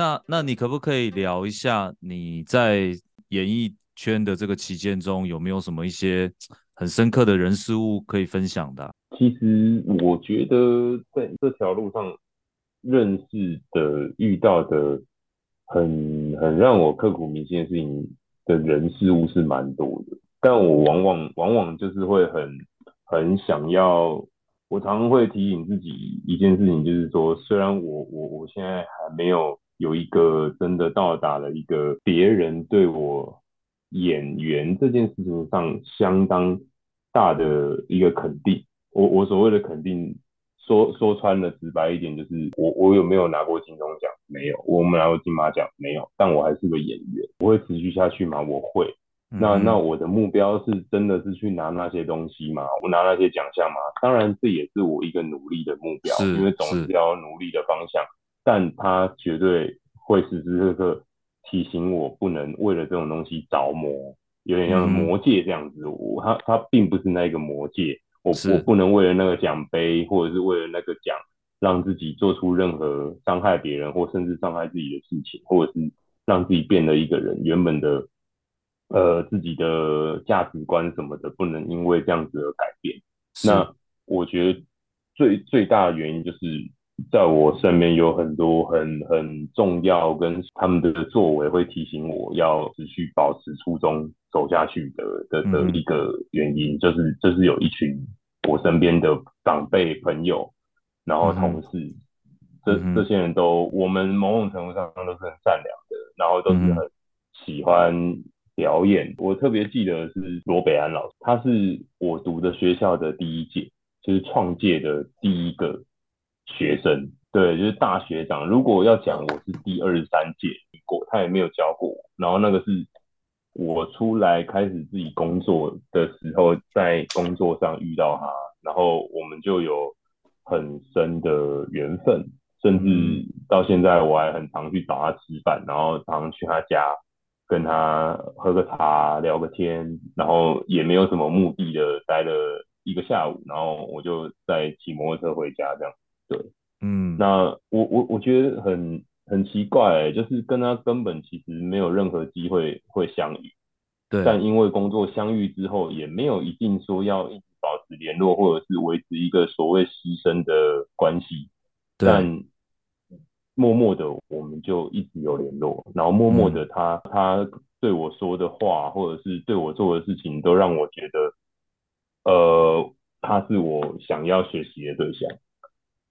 那那你可不可以聊一下你在演艺圈的这个期间中，有没有什么一些很深刻的人事物可以分享的？其实我觉得在这条路上认识的、遇到的很很让我刻骨铭心的事情的人事物是蛮多的，但我往往往往就是会很很想要，我常常会提醒自己一件事情，就是说，虽然我我我现在还没有有一个真的到达了一个别人对我演员这件事情上相当大的一个肯定。我我所谓的肯定，说说穿了直白一点，就是我我有没有拿过金钟奖？没有。我们拿过金马奖？没有。但我还是个演员，我会持续下去吗？我会。那那我的目标是真的是去拿那些东西吗？我拿那些奖项吗？当然，这也是我一个努力的目标，因为总是要努力的方向。但他绝对会时时刻刻提醒我，不能为了这种东西着魔，有点像魔戒这样子。我他他并不是那个魔戒。我我不能为了那个奖杯，或者是为了那个奖，让自己做出任何伤害别人或甚至伤害自己的事情，或者是让自己变了一个人原本的呃自己的价值观什么的，不能因为这样子而改变。那我觉得最最大的原因就是在我身边有很多很很重要跟他们的作为会提醒我要持续保持初衷。走下去的的的一个原因，就是就是有一群我身边的长辈朋友，然后同事，嗯、这这些人都，我们某种程度上都是很善良的，然后都是很喜欢表演。我特别记得是罗北安老师，他是我读的学校的第一届，就是创届的第一个学生，对，就是大学长。如果要讲我是第二十三届过，他也没有教过我，然后那个是。我出来开始自己工作的时候，在工作上遇到他，然后我们就有很深的缘分，甚至到现在我还很常去找他吃饭，然后常常去他家跟他喝个茶、聊个天，然后也没有什么目的的待了一个下午，然后我就再骑摩托车回家这样。对，嗯，那我我我觉得很。很奇怪、欸，就是跟他根本其实没有任何机会会相遇，对。但因为工作相遇之后，也没有一定说要一直保持联络，或者是维持一个所谓师生的关系。但默默的，我们就一直有联络，然后默默的他，他、嗯、他对我说的话，或者是对我做的事情，都让我觉得，呃，他是我想要学习的对象，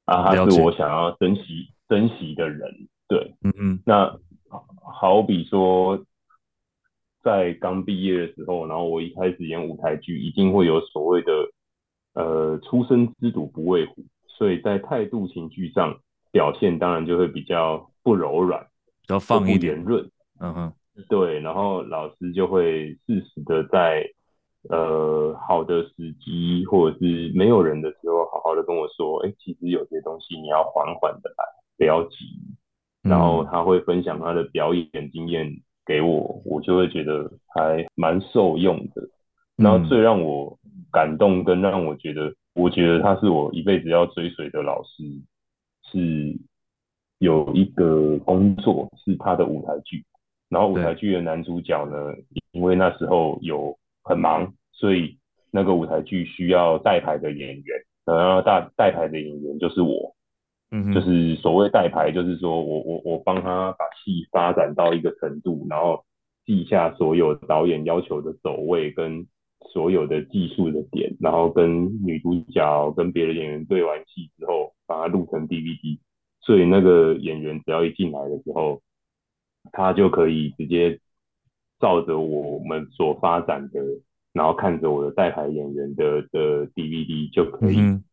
啊，他是我想要珍惜珍惜的人。对，嗯嗯，那好比说，在刚毕业的时候，然后我一开始演舞台剧，一定会有所谓的，呃，初生之犊不畏虎，所以在态度情绪上表现，当然就会比较不柔软，比较放一点润，嗯哼，对，然后老师就会适时的在，呃，好的时机或者是没有人的时候，好好的跟我说，哎，其实有些东西你要缓缓的来，不要急。然后他会分享他的表演经验给我，我就会觉得还蛮受用的。然后最让我感动跟让我觉得，我觉得他是我一辈子要追随的老师，是有一个工作是他的舞台剧，然后舞台剧的男主角呢，因为那时候有很忙，所以那个舞台剧需要代排的演员，然后大代排的演员就是我。嗯，就是所谓带排，就是说我我我帮他把戏发展到一个程度，然后记下所有导演要求的走位跟所有的技术的点，然后跟女主角跟别的演员对完戏之后，把它录成 DVD。所以那个演员只要一进来的时候，他就可以直接照着我们所发展的，然后看着我的带排演员的的 DVD 就可以，嗯、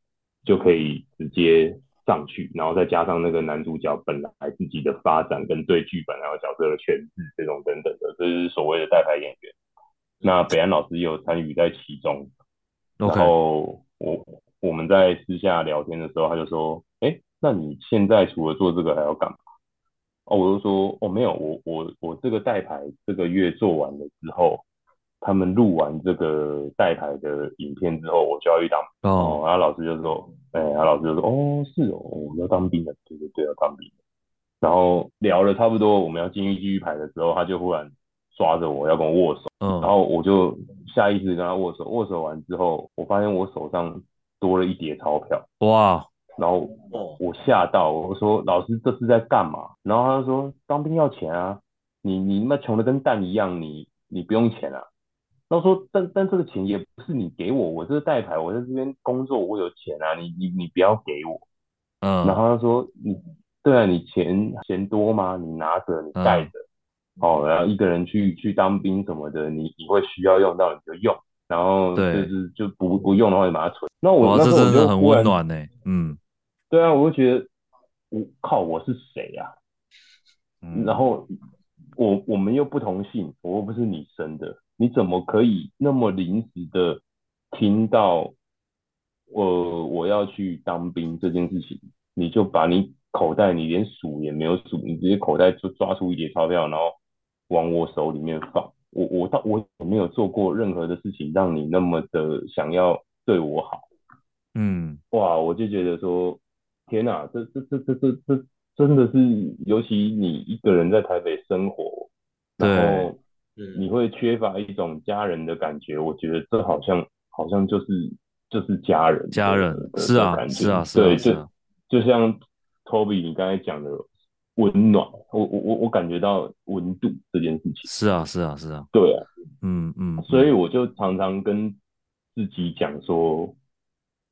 就可以直接。上去，然后再加上那个男主角本来自己的发展跟对剧本还有角色的诠释这种等等的，这是所谓的带排演员。那北安老师也有参与在其中。然后我我们在私下聊天的时候，他就说：“哎，那你现在除了做这个还要干嘛？”哦，我就说：“哦，没有，我我我这个代牌这个月做完了之后。”他们录完这个代牌的影片之后，我就要去当哦。然后老师就说：“哎，然后老师就说：‘哦，是哦，我要当兵了。’对对对，要当兵。”然后聊了差不多我们要进去继续排的时候，他就忽然抓着我要跟我握手，嗯，然后我就下意识跟他握手，握手完之后，我发现我手上多了一叠钞票，哇，然后我吓到，我说老师这是在干嘛？然后他就说当兵要钱啊，你你妈穷的跟蛋一样，你你不用钱啊。然后说但但这个钱也不是你给我，我这个代牌，我在这边工作，我有钱啊，你你你不要给我，嗯，然后他说你。对啊，你钱钱多吗？你拿着，你带着，嗯，哦，然后一个人去去当兵什么的，你你会需要用到你就用，然后就是就不不用的话就把它存。那我那时候我觉得很温暖呢，嗯，对啊，我就觉得我靠，我是谁呀？啊？嗯，然后我我们又不同姓，我又不是你生的，你怎么可以那么临时的听到我我要去当兵这件事情，你就把你。口袋你连数也没有数，你直接口袋就抓出一叠钞票，然后往我手里面放。我我到我也没有做过任何的事情让你那么的想要对我好。嗯，哇，我就觉得说，天哪，这这这这这这真的是，尤其你一个人在台北生活，然后你会缺乏一种家人的感觉。我觉得这好像好像就是就是家人，家人是啊是啊是啊，对，就就像。Toby，你刚才讲的温暖，我我我我感觉到温度这件事情。是啊，是啊，是啊。对啊，嗯嗯。所以我就常常跟自己讲说，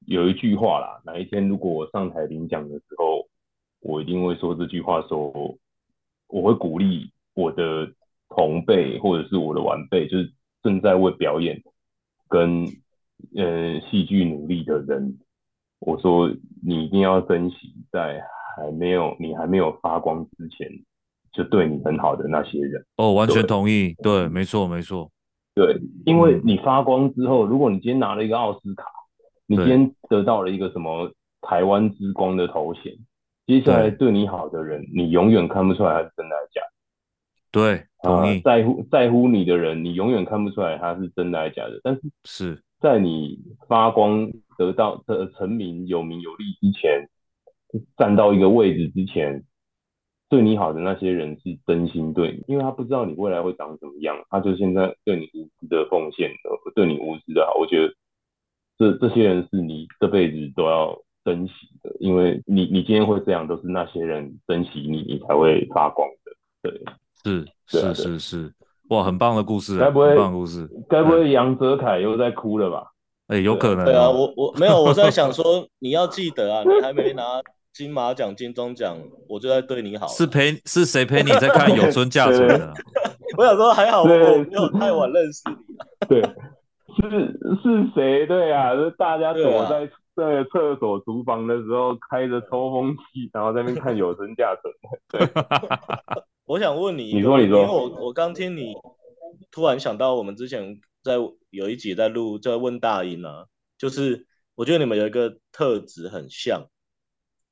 有一句话啦，哪一天如果我上台领奖的时候，我一定会说这句话，说我会鼓励我的同辈或者是我的晚辈，就是正在为表演跟呃戏剧努力的人，我说你一定要珍惜在。还没有，你还没有发光之前，就对你很好的那些人。哦，完全同意，对，对没错，没错，对，因为你发光之后，如果你今天拿了一个奥斯卡，你今天得到了一个什么台湾之光的头衔，接下来对你好的人，你永远看不出来他是真的还是假的。对，同意。呃、在乎在乎你的人，你永远看不出来他是真的还是假的。但是是在你发光得到的成名有名有利之前。站到一个位置之前，对你好的那些人是真心对你，因为他不知道你未来会长什么样，他就现在对你无私的奉献，对你无私的好。我觉得这这些人是你这辈子都要珍惜的，因为你你今天会这样，都是那些人珍惜你，你才会发光的。对，是是、啊、是是，哇，很棒的故事、啊，该不会很棒的故事，该不会杨泽凯又在哭了吧？哎、欸，有可能、啊。对啊，我我没有，我在想说，你要记得啊，你还没拿。金马奖、金钟奖，我就在对你好。是陪是谁陪你在看有村架纯的？我想说还好，我没有太晚认识你。对，是是谁？对啊，是大家躲在在厕所、厨房的时候，开着抽风机，然后在那边看有村架纯。对，我想问你，你说你说，因为我我刚听你突然想到，我们之前在有一集在录，在问大英啊，就是我觉得你们有一个特质很像。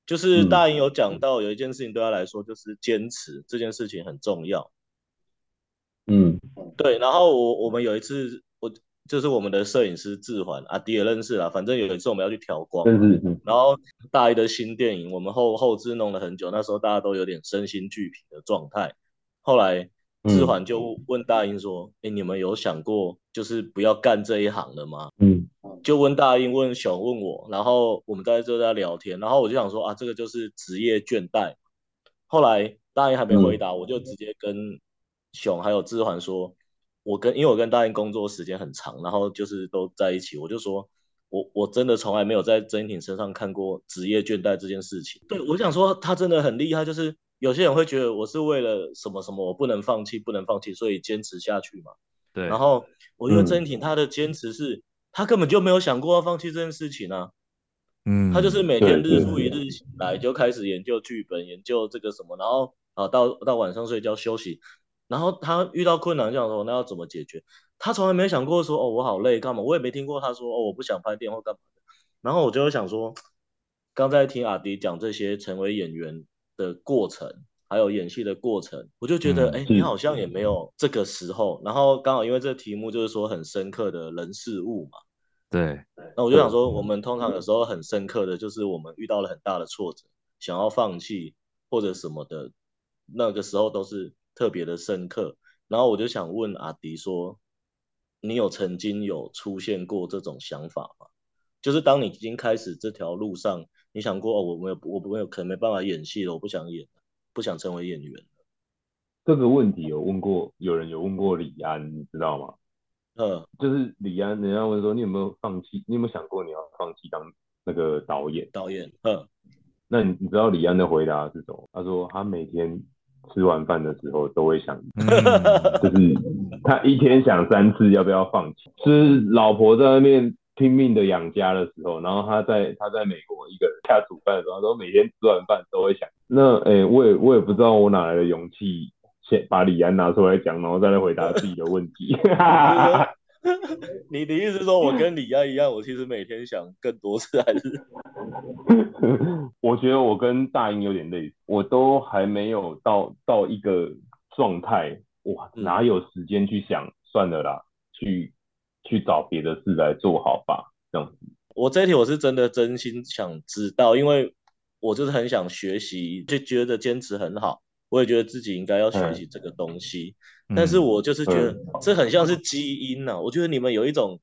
就是大英有讲到有一件事情对他来说就是坚持这件事情很重要，嗯，对。然后我我们有一次我就是我们的摄影师志环阿迪也认识啦，反正有一次我们要去调光，然后大一的新电影我们后后置弄了很久，那时候大家都有点身心俱疲的状态，后来。志环就问大英说：“哎、嗯欸，你们有想过就是不要干这一行了吗？”嗯，就问大英、问熊、问我，然后我们在这在聊天，然后我就想说啊，这个就是职业倦怠。后来大英还没回答，嗯、我就直接跟熊还有志环说：“我跟因为我跟大英工作时间很长，然后就是都在一起，我就说我我真的从来没有在曾英庭身上看过职业倦怠这件事情。对，我想说他真的很厉害，就是。”有些人会觉得我是为了什么什么，我不能放弃，不能放弃，所以坚持下去嘛。对。然后我觉得曾英庭他的坚持是，嗯、他根本就没有想过要放弃这件事情啊。嗯。他就是每天日复一日醒来就开始研究剧本，研究这个什么，然后啊到到晚上睡觉休息，然后他遇到困难这样说，那要怎么解决？他从来没想过说哦我好累干嘛？我也没听过他说哦我不想拍电影或干嘛的。然后我就会想说，刚才听阿迪讲这些成为演员的过程，还有演戏的过程，我就觉得，哎、嗯欸，你好像也没有这个时候。然后刚好因为这个题目就是说很深刻的人事物嘛，对。那我就想说，我们通常有时候很深刻的就是我们遇到了很大的挫折，想要放弃或者什么的，那个时候都是特别的深刻。然后我就想问阿迪说，你有曾经有出现过这种想法吗？就是当你已经开始这条路上，你想过哦，我没有，我没有，可能没办法演戏了，我不想演，不想成为演员。这个问题有问过，有人有问过李安，你知道吗？嗯，就是李安，人家问说你有没有放弃，你有没有想过你要放弃当那个导演？导演，嗯，那你你知道李安的回答是什么？他说他每天。吃完饭的时候都会想，就是他一天想三次要不要放弃。是老婆在外面拼命的养家的时候，然后他在他在美国一个人下煮饭的时候，都每天吃完饭都会想。那诶、欸，我也我也不知道我哪来的勇气，先把李安拿出来讲，然后再来回答自己的问题。你的意思是说我跟李安一样，我其实每天想更多次，还是？我觉得我跟大英有点类似，我都还没有到到一个状态，哇，哪有时间去想？嗯、算了啦，去去找别的事来做好吧，这样子。我这一题我是真的真心想知道，因为我就是很想学习，就觉得坚持很好。我也觉得自己应该要学习这个东西，嗯、但是我就是觉得这很像是基因呐、我觉得你们有一种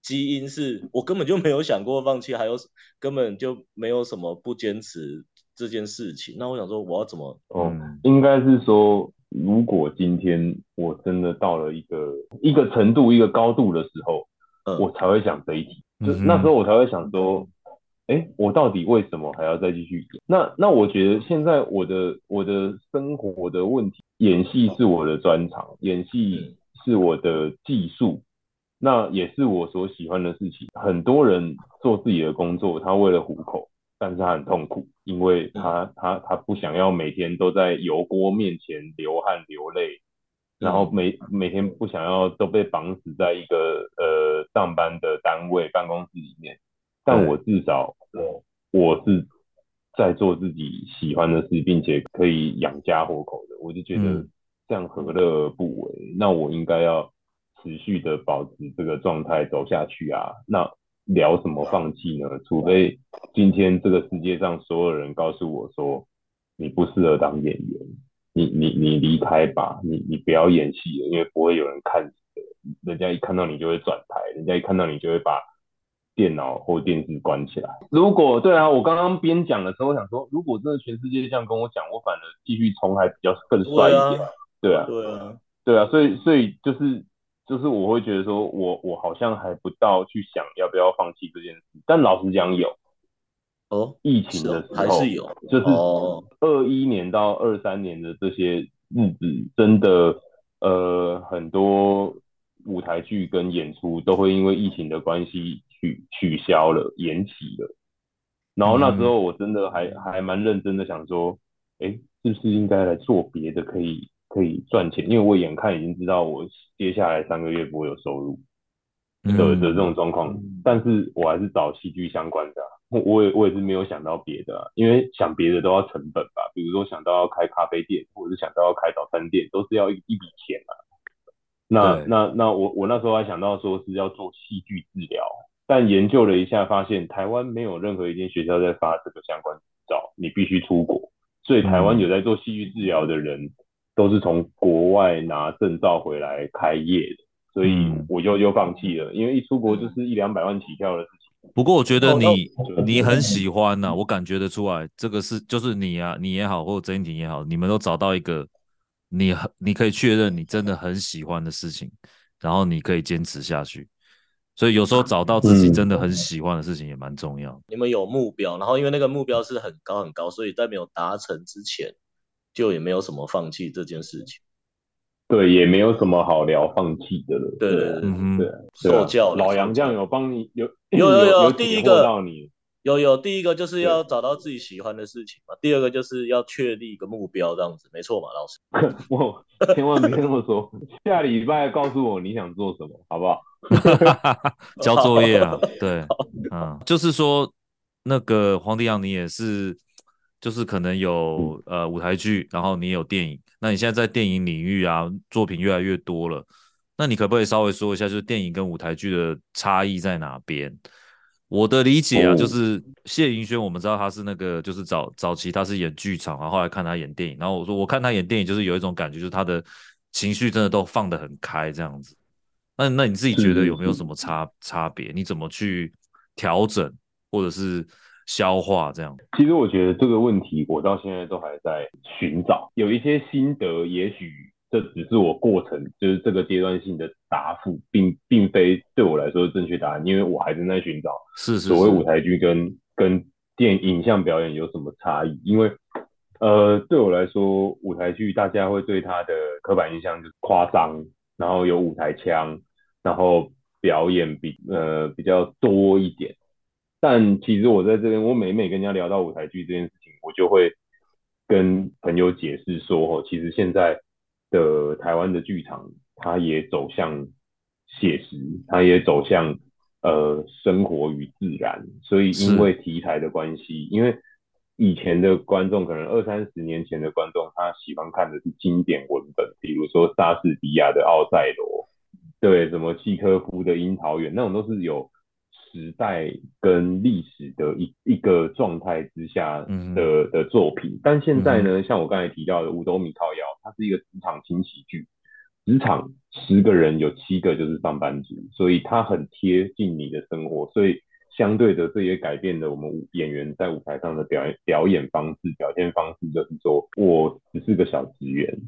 基因是我根本就没有想过放弃，还有根本就没有什么不坚持这件事情。那我想说，我要怎么？哦，应该是说，如果今天我真的到了一个一个程度、一个高度的时候，嗯、我才会想这一题。就那时候我才会想说。哎，我到底为什么还要再继续演？那那我觉得现在我的我的生活的问题，演戏是我的专长，演戏是我的技术，那也是我所喜欢的事情。很多人做自己的工作，他为了糊口，但是他很痛苦，因为他他他不想要每天都在油锅面前流汗流泪，然后每每天不想要都被绑死在一个呃上班的单位办公室里面。但我至少我我是在做自己喜欢的事，并且可以养家活口的，我就觉得这样何乐而不为？那我应该要持续的保持这个状态走下去啊！那聊什么放弃呢？除非今天这个世界上所有人告诉我说你不适合当演员，你你你离开吧，你你不要演戏了，因为不会有人看你的，人家一看到你就会转台，人家一看到你就会把。电脑或电视关起来。如果对啊，我刚刚边讲的时候，我想说，如果真的全世界这样跟我讲，我反而继续冲还比较更帅一点。对啊，对啊，对啊，所以所以就是就是我会觉得说我我好像还不到去想要不要放弃这件事。但老实讲有哦，疫情的时候还是有，就是二一年到二三年的这些日子，真的呃很多舞台剧跟演出都会因为疫情的关系。取取消了，延期了，然后那时候我真的还、嗯、还蛮认真的想说，哎、欸，是不是应该来做别的，可以可以赚钱？因为我眼看已经知道我接下来三个月不会有收入的的这种状况，嗯、但是我还是找戏剧相关的、啊，我也我也是没有想到别的、啊，因为想别的都要成本吧，比如说想到要开咖啡店，或者是想到要开早餐店，都是要一一笔钱啊。那那那我我那时候还想到说是要做戏剧治疗。但研究了一下，发现台湾没有任何一间学校在发这个相关执照，你必须出国。所以台湾有在做戏剧治疗的人，都是从国外拿证照回来开业的。所以我就又放弃了，因为一出国就是一两百万起跳的事情。不过我觉得你你很喜欢呐、啊，我感觉得出来，这个是就是你啊，你也好，或者曾英庭也好，你们都找到一个你你可以确认你真的很喜欢的事情，然后你可以坚持下去。所以有时候找到自己真的很喜欢的事情也蛮重要。你们有目标，然后因为那个目标是很高很高，所以在没有达成之前，就也没有什么放弃这件事情。对，也没有什么好聊放弃的了。对对对。受教老杨这样有帮你有有有有第一个有有第一个就是要找到自己喜欢的事情嘛，第二个就是要确立一个目标，这样子没错嘛，老师。我千万别这么说，下礼拜告诉我你想做什么，好不好？交作业啊，对，嗯，就是说那个黄帝阳，你也是，就是可能有呃舞台剧，然后你也有电影，那你现在在电影领域啊，作品越来越多了，那你可不可以稍微说一下，就是电影跟舞台剧的差异在哪边？我的理解啊，哦、就是谢盈萱，我们知道他是那个，就是早早期他是演剧场，然后后来看他演电影，然后我说我看他演电影，就是有一种感觉，就是他的情绪真的都放得很开这样子。那那你自己觉得有没有什么差差别？你怎么去调整或者是消化这样？其实我觉得这个问题，我到现在都还在寻找，有一些心得，也许。这只是我过程，就是这个阶段性的答复，并并非对我来说是正确答案，因为我还正在寻找，是所谓舞台剧跟跟电影像表演有什么差异？因为呃，对我来说，舞台剧大家会对它的刻板印象就是夸张，然后有舞台腔，然后表演比呃比较多一点。但其实我在这边，我每每跟人家聊到舞台剧这件事情，我就会跟朋友解释说，哦，其实现在。的台湾的剧场，它也走向写实，它也走向呃生活与自然，所以因为题材的关系，因为以前的观众可能二三十年前的观众，他喜欢看的是经典文本，比如说莎士比亚的《奥赛罗》，对，什么契科夫的《樱桃园》，那种都是有。时代跟历史的一一个状态之下的、嗯、的作品，但现在呢，嗯、像我刚才提到的《五斗米靠腰》，它是一个职场轻喜剧，职场十个人有七个就是上班族，所以它很贴近你的生活，所以相对的，这也改变了我们演员在舞台上的表演表演方式、表现方式，就是说我只是个小职员，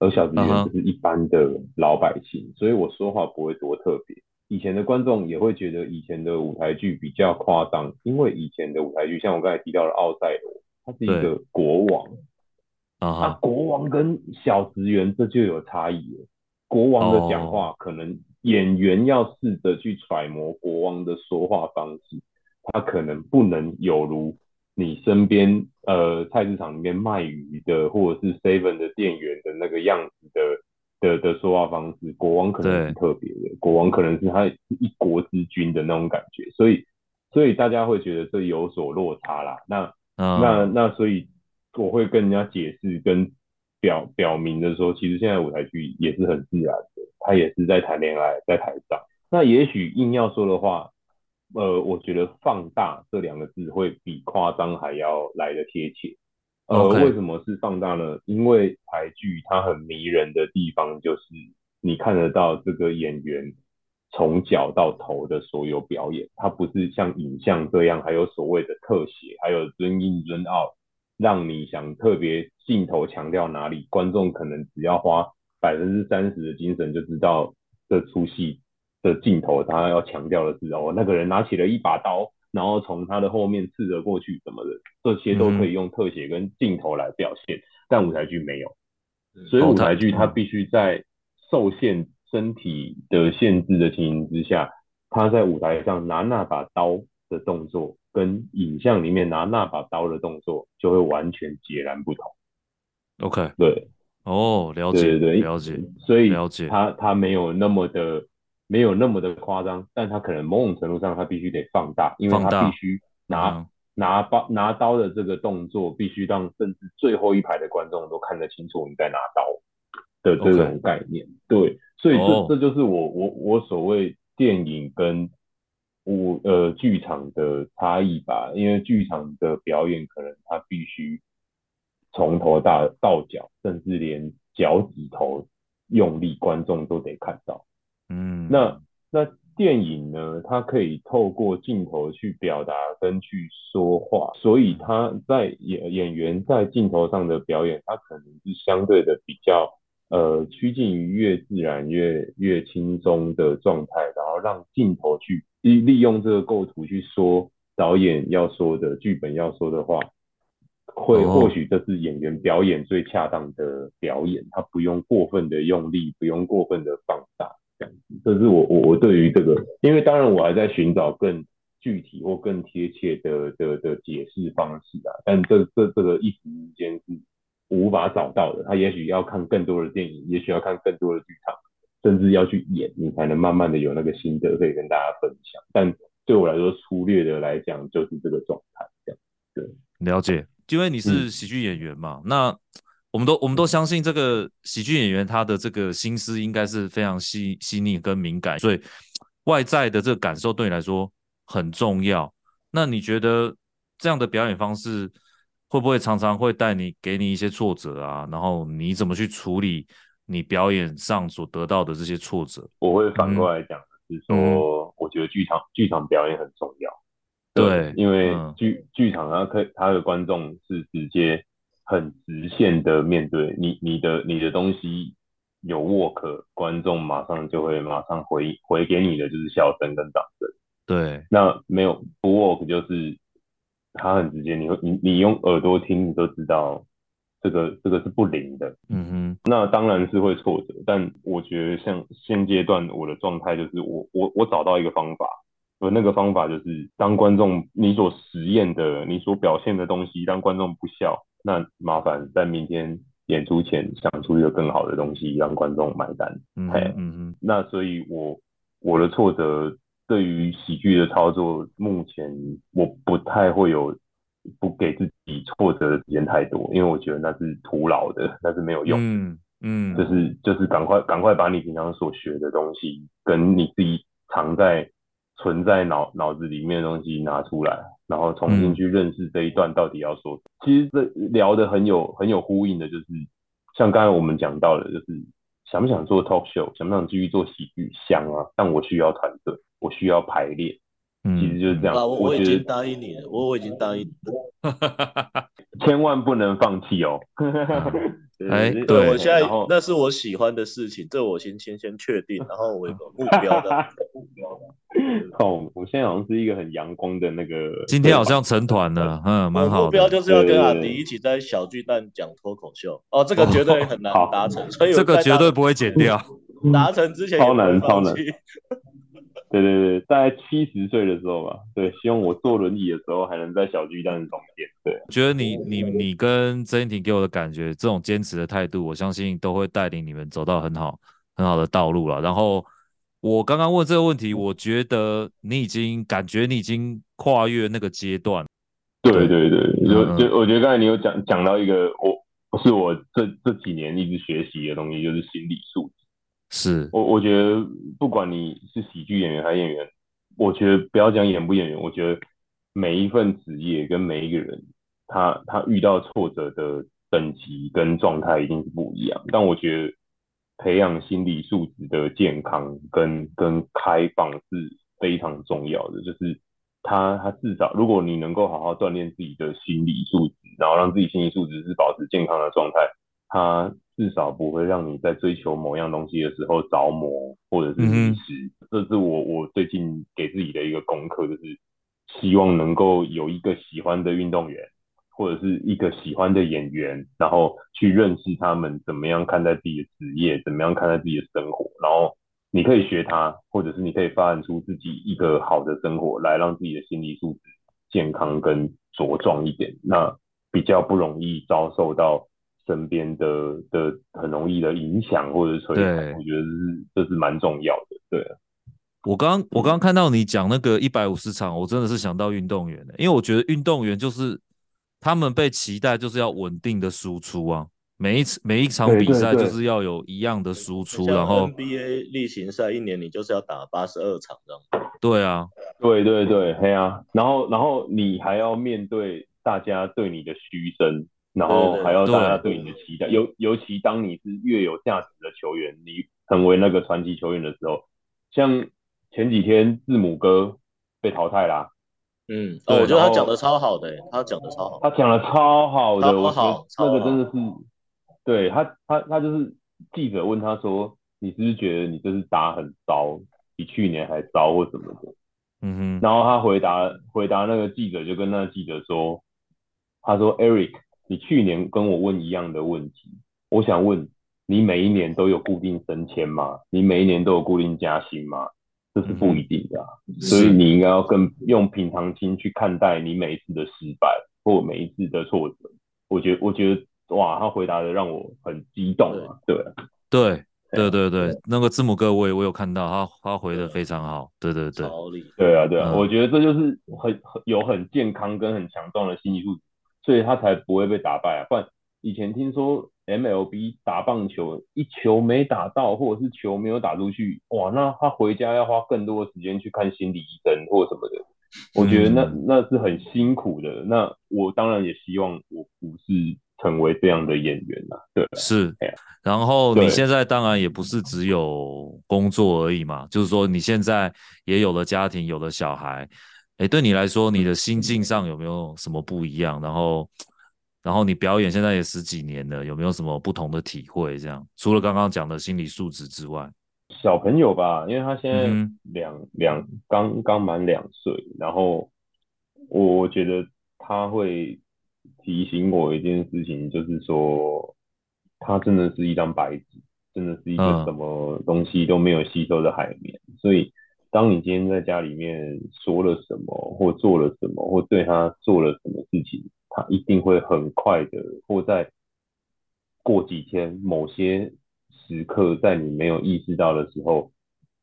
而小职员就是一般的老百姓，嗯、所以我说话不会多特别。以前的观众也会觉得以前的舞台剧比较夸张，因为以前的舞台剧像我刚才提到的奥赛罗，他是一个国王，啊，国王跟小职员这就有差异了。国王的讲话可能演员要试着去揣摩国王的说话方式，他可能不能有如你身边呃菜市场里面卖鱼的或者是 seven 的店员的那个样子的。的的说话方式，国王可能是特别的，国王可能是他一国之君的那种感觉，所以所以大家会觉得这有所落差啦。那、嗯、那那所以我会跟人家解释跟表表明的说，其实现在舞台剧也是很自然的，他也是在谈恋爱，在台上。那也许硬要说的话，呃，我觉得放大这两个字会比夸张还要来得贴切。呃.为什么是放大呢？因为台剧它很迷人的地方就是你看得到这个演员从脚到头的所有表演，它不是像影像这样还有所谓的特写，还有 zoom in zoom out，让你想特别镜头强调哪里，观众可能只要花百分之三十的精神就知道这出戏的镜头他要强调的是哦，那个人拿起了一把刀。然后从他的后面刺着过去什么的，这些都可以用特写跟镜头来表现，嗯、但舞台剧没有，所以舞台剧它必须在受限身体的限制的情形之下，他在舞台上拿那把刀的动作，跟影像里面拿那把刀的动作就会完全截然不同。OK，对，哦，了解，对对对，了解，所以了解，他他没有那么的。没有那么的夸张，但他可能某种程度上他必须得放大，因为他必须拿、嗯、拿刀拿刀的这个动作，必须让甚至最后一排的观众都看得清楚你在拿刀的这种概念。对，所以这、oh. 这就是我我我所谓电影跟舞呃剧场的差异吧，因为剧场的表演可能他必须从头到到脚，甚至连脚趾头用力，观众都得看到。嗯，那那电影呢？它可以透过镜头去表达跟去说话，所以他在演演员在镜头上的表演，他可能是相对的比较呃趋近于越自然越越轻松的状态，然后让镜头去利利用这个构图去说导演要说的剧本要说的话，会或许这是演员表演最恰当的表演，他不用过分的用力，不用过分的放大。这是我我我对于这个，因为当然我还在寻找更具体或更贴切的的的解释方式啊，但这这这个一时之间是无法找到的。他也许要看更多的电影，也许要看更多的剧场，甚至要去演，你才能慢慢的有那个心得可以跟大家分享。但对我来说，粗略的来讲，就是这个状态这样。对，了解，因为你是喜剧演员嘛，嗯、那。我们都我们都相信这个喜剧演员他的这个心思应该是非常细细腻跟敏感，所以外在的这个感受对你来说很重要。那你觉得这样的表演方式会不会常常会带你给你一些挫折啊？然后你怎么去处理你表演上所得到的这些挫折？我会反过来讲，是说、嗯、我觉得剧场剧场表演很重要。对，对因为剧剧、嗯、场它可以它的观众是直接很直线的面对你，你的你的东西有 work，观众马上就会马上回回给你的就是笑声跟掌声。对，那没有不 work 就是他很直接，你会你你用耳朵听你都知道这个这个是不灵的。嗯哼，那当然是会挫折，但我觉得像现阶段我的状态就是我我我找到一个方法。而那个方法就是，当观众你所实验的、你所表现的东西，当观众不笑，那麻烦在明天演出前想出一个更好的东西，让观众买单。嗯嗯嗯。那所以我我的挫折对于喜剧的操作，目前我不太会有不给自己挫折的时间太多，因为我觉得那是徒劳的，那是没有用。嗯嗯。就是就是赶快赶快把你平常所学的东西，跟你自己藏在。存在脑脑子里面的东西拿出来，然后重新去认识这一段到底要说。嗯、其实这聊得很有很有呼应的，就是像刚才我们讲到的，就是想不想做 talk show，想不想继续做喜剧，想啊，但我需要团队，我需要排练，其实就是这样。啊，我我已经答应你了，我我已经答应你了，千万不能放弃哦。哎，对，我现在那是我喜欢的事情，这我先先先确定，然后我有个目标的 目标的。哦，我现在好像是一个很阳光的那个。今天好像成团了，嗯，蛮好。目标就是要跟阿迪一起在小巨蛋讲脱口秀。哦，这个绝对很 难达成，所以这个绝对不会剪掉。达成之前超难，超难。对对对，大概七十岁的时候吧。对，希望我坐轮椅的时候还能在小巨蛋中间。对，觉得你你你跟曾英庭给我的感觉，这种坚持的态度，我相信都会带领你们走到很好很好的道路了。然后我刚刚问这个问题，我觉得你已经感觉你已经跨越那个阶段。对对对，就就我觉得刚才你有讲讲到一个，我是我这这几年一直学习的东西，就是心理素质。是我我觉得不管你是喜剧演员还是演员，我觉得不要讲演不演员，我觉得每一份职业跟每一个人，他他遇到挫折的等级跟状态一定是不一样。但我觉得培养心理素质的健康跟跟开放是非常重要的，就是他他至少如果你能够好好锻炼自己的心理素质，然后让自己心理素质是保持健康的状态，他。至少不会让你在追求某样东西的时候着魔，或者是迷失。这是我我最近给自己的一个功课，就是希望能够有一个喜欢的运动员，或者是一个喜欢的演员，然后去认识他们怎么样看待自己的职业，怎么样看待自己的生活，然后你可以学他，或者是你可以发展出自己一个好的生活，来让自己的心理素质健康跟茁壮一点，那比较不容易遭受到。身边的的很容易的影响或者摧残，我觉得是这是蛮重要的。对，我刚我刚看到你讲那个一百五十场，我真的是想到运动员的，因为我觉得运动员就是他们被期待就是要稳定的输出啊，每一次每一场比赛就是要有一样的输出，然后 NBA 例行赛一年你就是要打八十二场这样。对啊，对对对，对啊，然后然后你还要面对大家对你的嘘声。然后还要大家对你的期待，尤尤其当你是越有价值的球员，你成为那个传奇球员的时候，像前几天字母哥被淘汰啦。嗯，我觉得他讲的超好的，他讲的超好，他讲的超好的，我觉得，那个真的是，对他他他就是记者问他说，你是不是觉得你这次打很糟，比去年还糟或什么的？嗯哼，然后他回答回答那个记者就跟那个记者说，他说 Eric。你去年跟我问一样的问题，我想问你每一年都有固定升迁吗？你每一年都有固定加薪吗？这是不一定的啊，嗯，所以你应该要更用平常心去看待你每一次的失败或每一次的挫折。我觉得，我觉得，哇，他回答的让我很激动啊！对，对，对，对，对，那个字母哥我也我有看到，他他回的非常好，对对对，对啊对啊，我觉得这就是很很有很健康跟很强壮的心理素质。所以他才不会被打败啊！不然以前听说 MLB 打棒球一球没打到，或者是球没有打出去，哇，那他回家要花更多的时间去看心理医生或什么的。我觉得那那是很辛苦的。那我当然也希望我不是成为这样的演员呐。对，是。然后你现在当然也不是只有工作而已嘛，就是说你现在也有了家庭，有了小孩。哎，对你来说，你的心境上有没有什么不一样？然后，然后你表演现在也十几年了，有没有什么不同的体会？这样，除了刚刚讲的心理素质之外，小朋友吧，因为他现在两两刚刚满两岁，然后我我觉得他会提醒我一件事情，就是说他真的是一张白纸，真的是一个什么东西都没有吸收的海绵，嗯、所以。当你今天在家里面说了什么，或做了什么，或对他做了什么事情，他一定会很快的，或在过几天某些时刻，在你没有意识到的时候，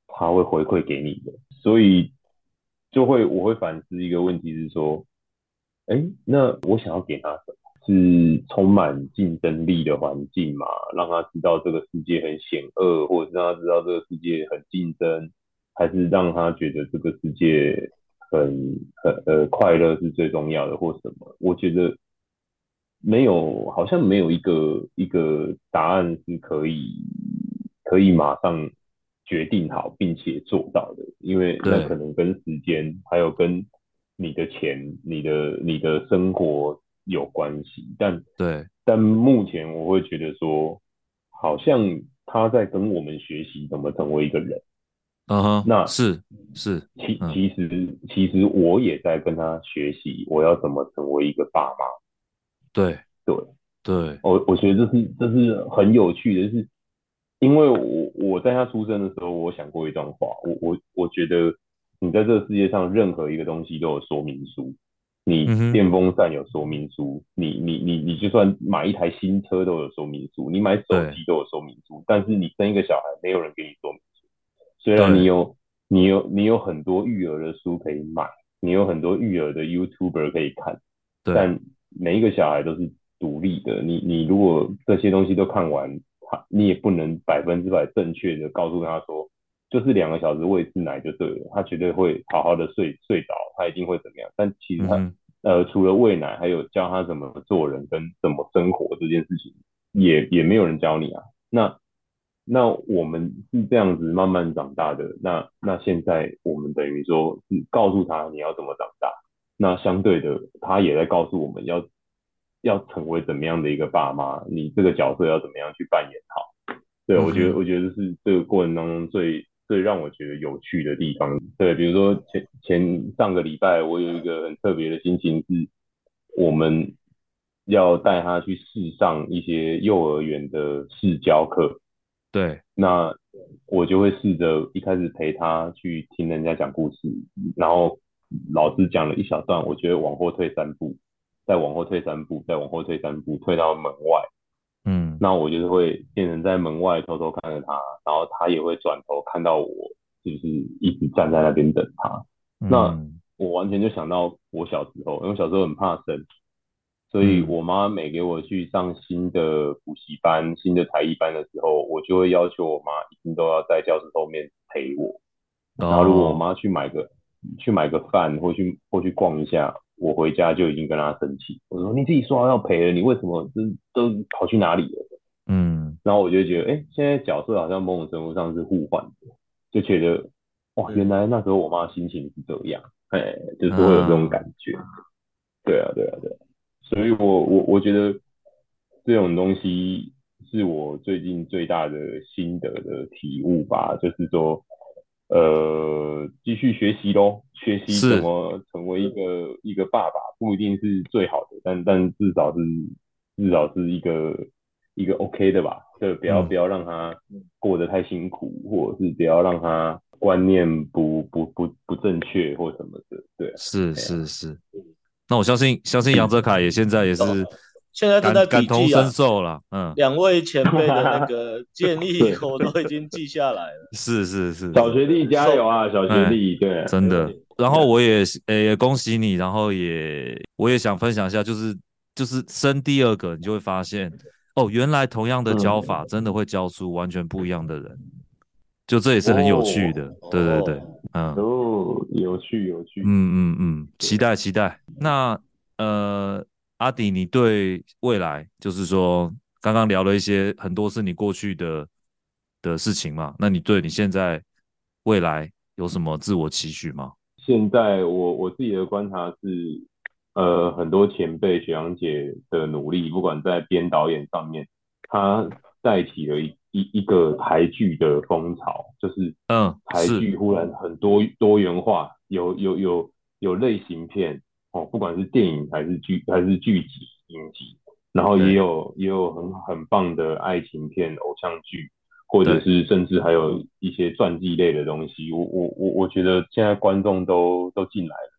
他会回馈给你的。所以就会我会反思一个问题是说，哎，那我想要给他什么？是充满竞争力的环境嘛？让他知道这个世界很险恶，或者是让他知道这个世界很竞争。还是让他觉得这个世界很很呃快乐是最重要的，或什么？我觉得没有，好像没有一个一个答案是可以可以马上决定好并且做到的，因为那可能跟时间还有跟你的钱、你的你的生活有关系。但对，但目前我会觉得说，好像他在跟我们学习怎么成为一个人。嗯哼，那是是，其其实、嗯、其实我也在跟他学习，我要怎么成为一个爸妈。对对。对，我我觉得这是这是很有趣的，是因为我我在他出生的时候，我想过一段话，我我我觉得你在这个世界上任何一个东西都有说明书，你电风扇有说明书，嗯、你你你你就算买一台新车都有说明书，你买手机都有说明书，但是你生一个小孩，没有人给你说明。虽然你有你有你有很多育儿的书可以买，你有很多育儿的 YouTuber 可以看，但每一个小孩都是独立的。你你如果这些东西都看完，他你也不能百分之百正确的告诉他说，就是两个小时喂一次奶就对了，他绝对会好好的睡睡着，他一定会怎么样？但其实他、嗯、呃除了喂奶，还有教他怎么做人跟怎么生活这件事情，也也没有人教你啊。那那我们是这样子慢慢长大的，那那现在我们等于说是告诉他你要怎么长大，那相对的他也在告诉我们要要成为怎么样的一个爸妈，你这个角色要怎么样去扮演好。对，我觉得我觉得是这个过程当中最最让我觉得有趣的地方。对，比如说前前上个礼拜我有一个很特别的心情是，我们要带他去试上一些幼儿园的试教课。对，那我就会试着一开始陪他去听人家讲故事，然后老师讲了一小段，我觉得往后退三步，再往后退三步，再往后退三步，退到门外，嗯，那我就是会变成在门外偷偷看着他，然后他也会转头看到我，就是一直站在那边等他。嗯、那我完全就想到我小时候，因为小时候很怕生。所以我妈每给我去上新的补习班、新的才艺班的时候，我就会要求我妈一定都要在教室后面陪我。然后如果我妈去买个去买个饭或去或去逛一下，我回家就已经跟她生气。我说你自己说要陪了，你为什么都都跑去哪里了？嗯，然后我就觉得，哎，现在角色好像某种程度上是互换的，就觉得哇，原来那时候我妈心情是这样，哎，就是会有这种感觉。对啊，对啊，对啊。所以我，我我我觉得这种东西是我最近最大的心得的体悟吧，就是说，呃，继续学习喽，学习怎么成为一个一个爸爸，不一定是最好的，但但至少是至少是一个一个 OK 的吧，就不要不要让他过得太辛苦，或者是不要让他观念不不不不正确或什么的，对，是是是。那我相信，相信杨哲凯也现在也是现在正在感同身受了。嗯，两位前辈的那个 建议我都已经记下来了。是是是，小学弟加油啊，小学弟，对，真的。然后我也诶恭喜你，然后也我也想分享一下，就是就是生第二个，你就会发现哦，原来同样的教法真的会教出完全不一样的人，就这也是很有趣的。对对对，嗯，哦，有趣有趣，嗯嗯嗯，期待期待。那呃，阿迪，你对未来就是说，刚刚聊了一些很多是你过去的的事情嘛？那你对你现在未来有什么自我期许吗？现在我我自己的观察是，呃，很多前辈学长姐的努力，不管在编导演上面，他带起了一一一个台剧的风潮，就是嗯，台剧忽然很多多元化，有有有有类型片哦，不管是电影还是剧还是剧集影集，然后也有也有很很棒的爱情片、偶像剧。或者是甚至还有一些传记类的东西，我我我我觉得现在观众都都进来了，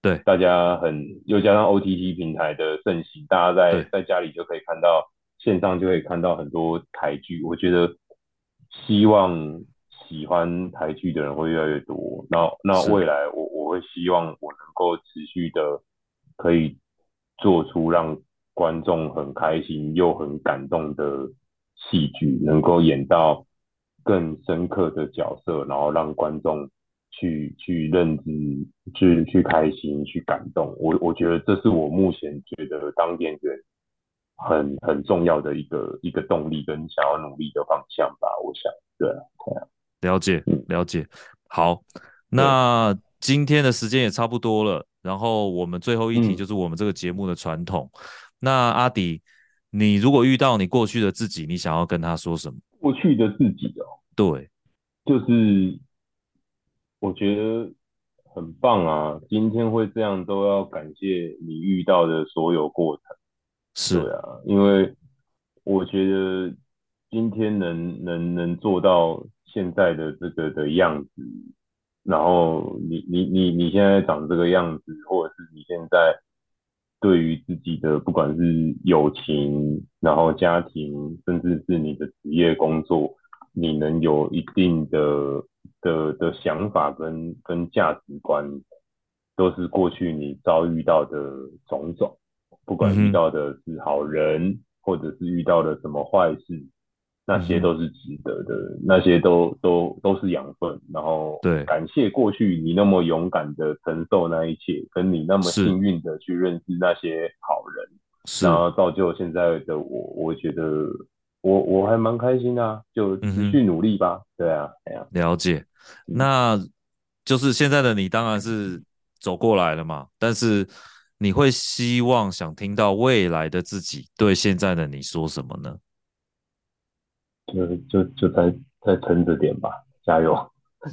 对，大家很又加上 OTT 平台的盛行，大家在在家里就可以看到线上就可以看到很多台剧，我觉得希望喜欢台剧的人会越来越多。那那未来我我会希望我能够持续的可以做出让观众很开心又很感动的。戏剧能够演到更深刻的角色，然后让观众去去认知、去去开心、去感动。我我觉得这是我目前觉得当演员很很重要的一个一个动力跟想要努力的方向吧。我想，对啊，对啊，了解了解。好，那今天的时间也差不多了，然后我们最后一题就是我们这个节目的传统。嗯、那阿迪。你如果遇到你过去的自己，你想要跟他说什么？过去的自己哦，对，就是我觉得很棒啊！今天会这样，都要感谢你遇到的所有过程。是啊，因为我觉得今天能能能做到现在的这个的样子，然后你你你你现在长这个样子，或者是你现在。对于自己的不管是友情，然后家庭，甚至是你的职业工作，你能有一定的的的想法跟跟价值观，都是过去你遭遇到的种种，不管遇到的是好人，嗯、或者是遇到了什么坏事。那些都是值得的，嗯、那些都都都是养分。然后，对，感谢过去你那么勇敢的承受那一切，跟你那么幸运的去认识那些好人，是然后造就现在的我。我觉得我我还蛮开心的、啊，就持续努力吧。嗯、对啊，对啊，了解。那就是现在的你当然是走过来了嘛，但是你会希望想听到未来的自己对现在的你说什么呢？就就就再再撑着点吧，加油，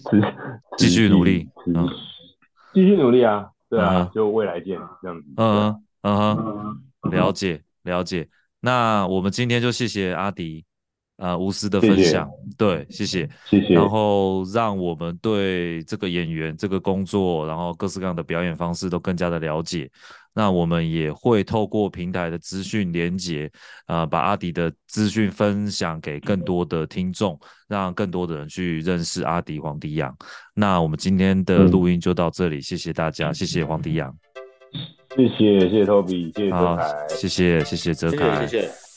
继续努力，嗯继续努力啊！对啊，就未来见，这样子。嗯嗯嗯，了 解了解。那我们今天就谢谢阿迪。呃，无私的分享，谢谢对，谢谢，谢谢。然后让我们对这个演员这个工作，然后各式各样的表演方式都更加的了解。那我们也会透过平台的资讯连接，呃，把阿迪的资讯分享给更多的听众，让更多的人去认识阿迪黄迪阳。那我们今天的录音就到这里，嗯、谢谢大家，谢谢黄迪阳，谢谢谢谢 Toby，谢谢泽凯，谢谢谢谢泽凯，谢谢。谢谢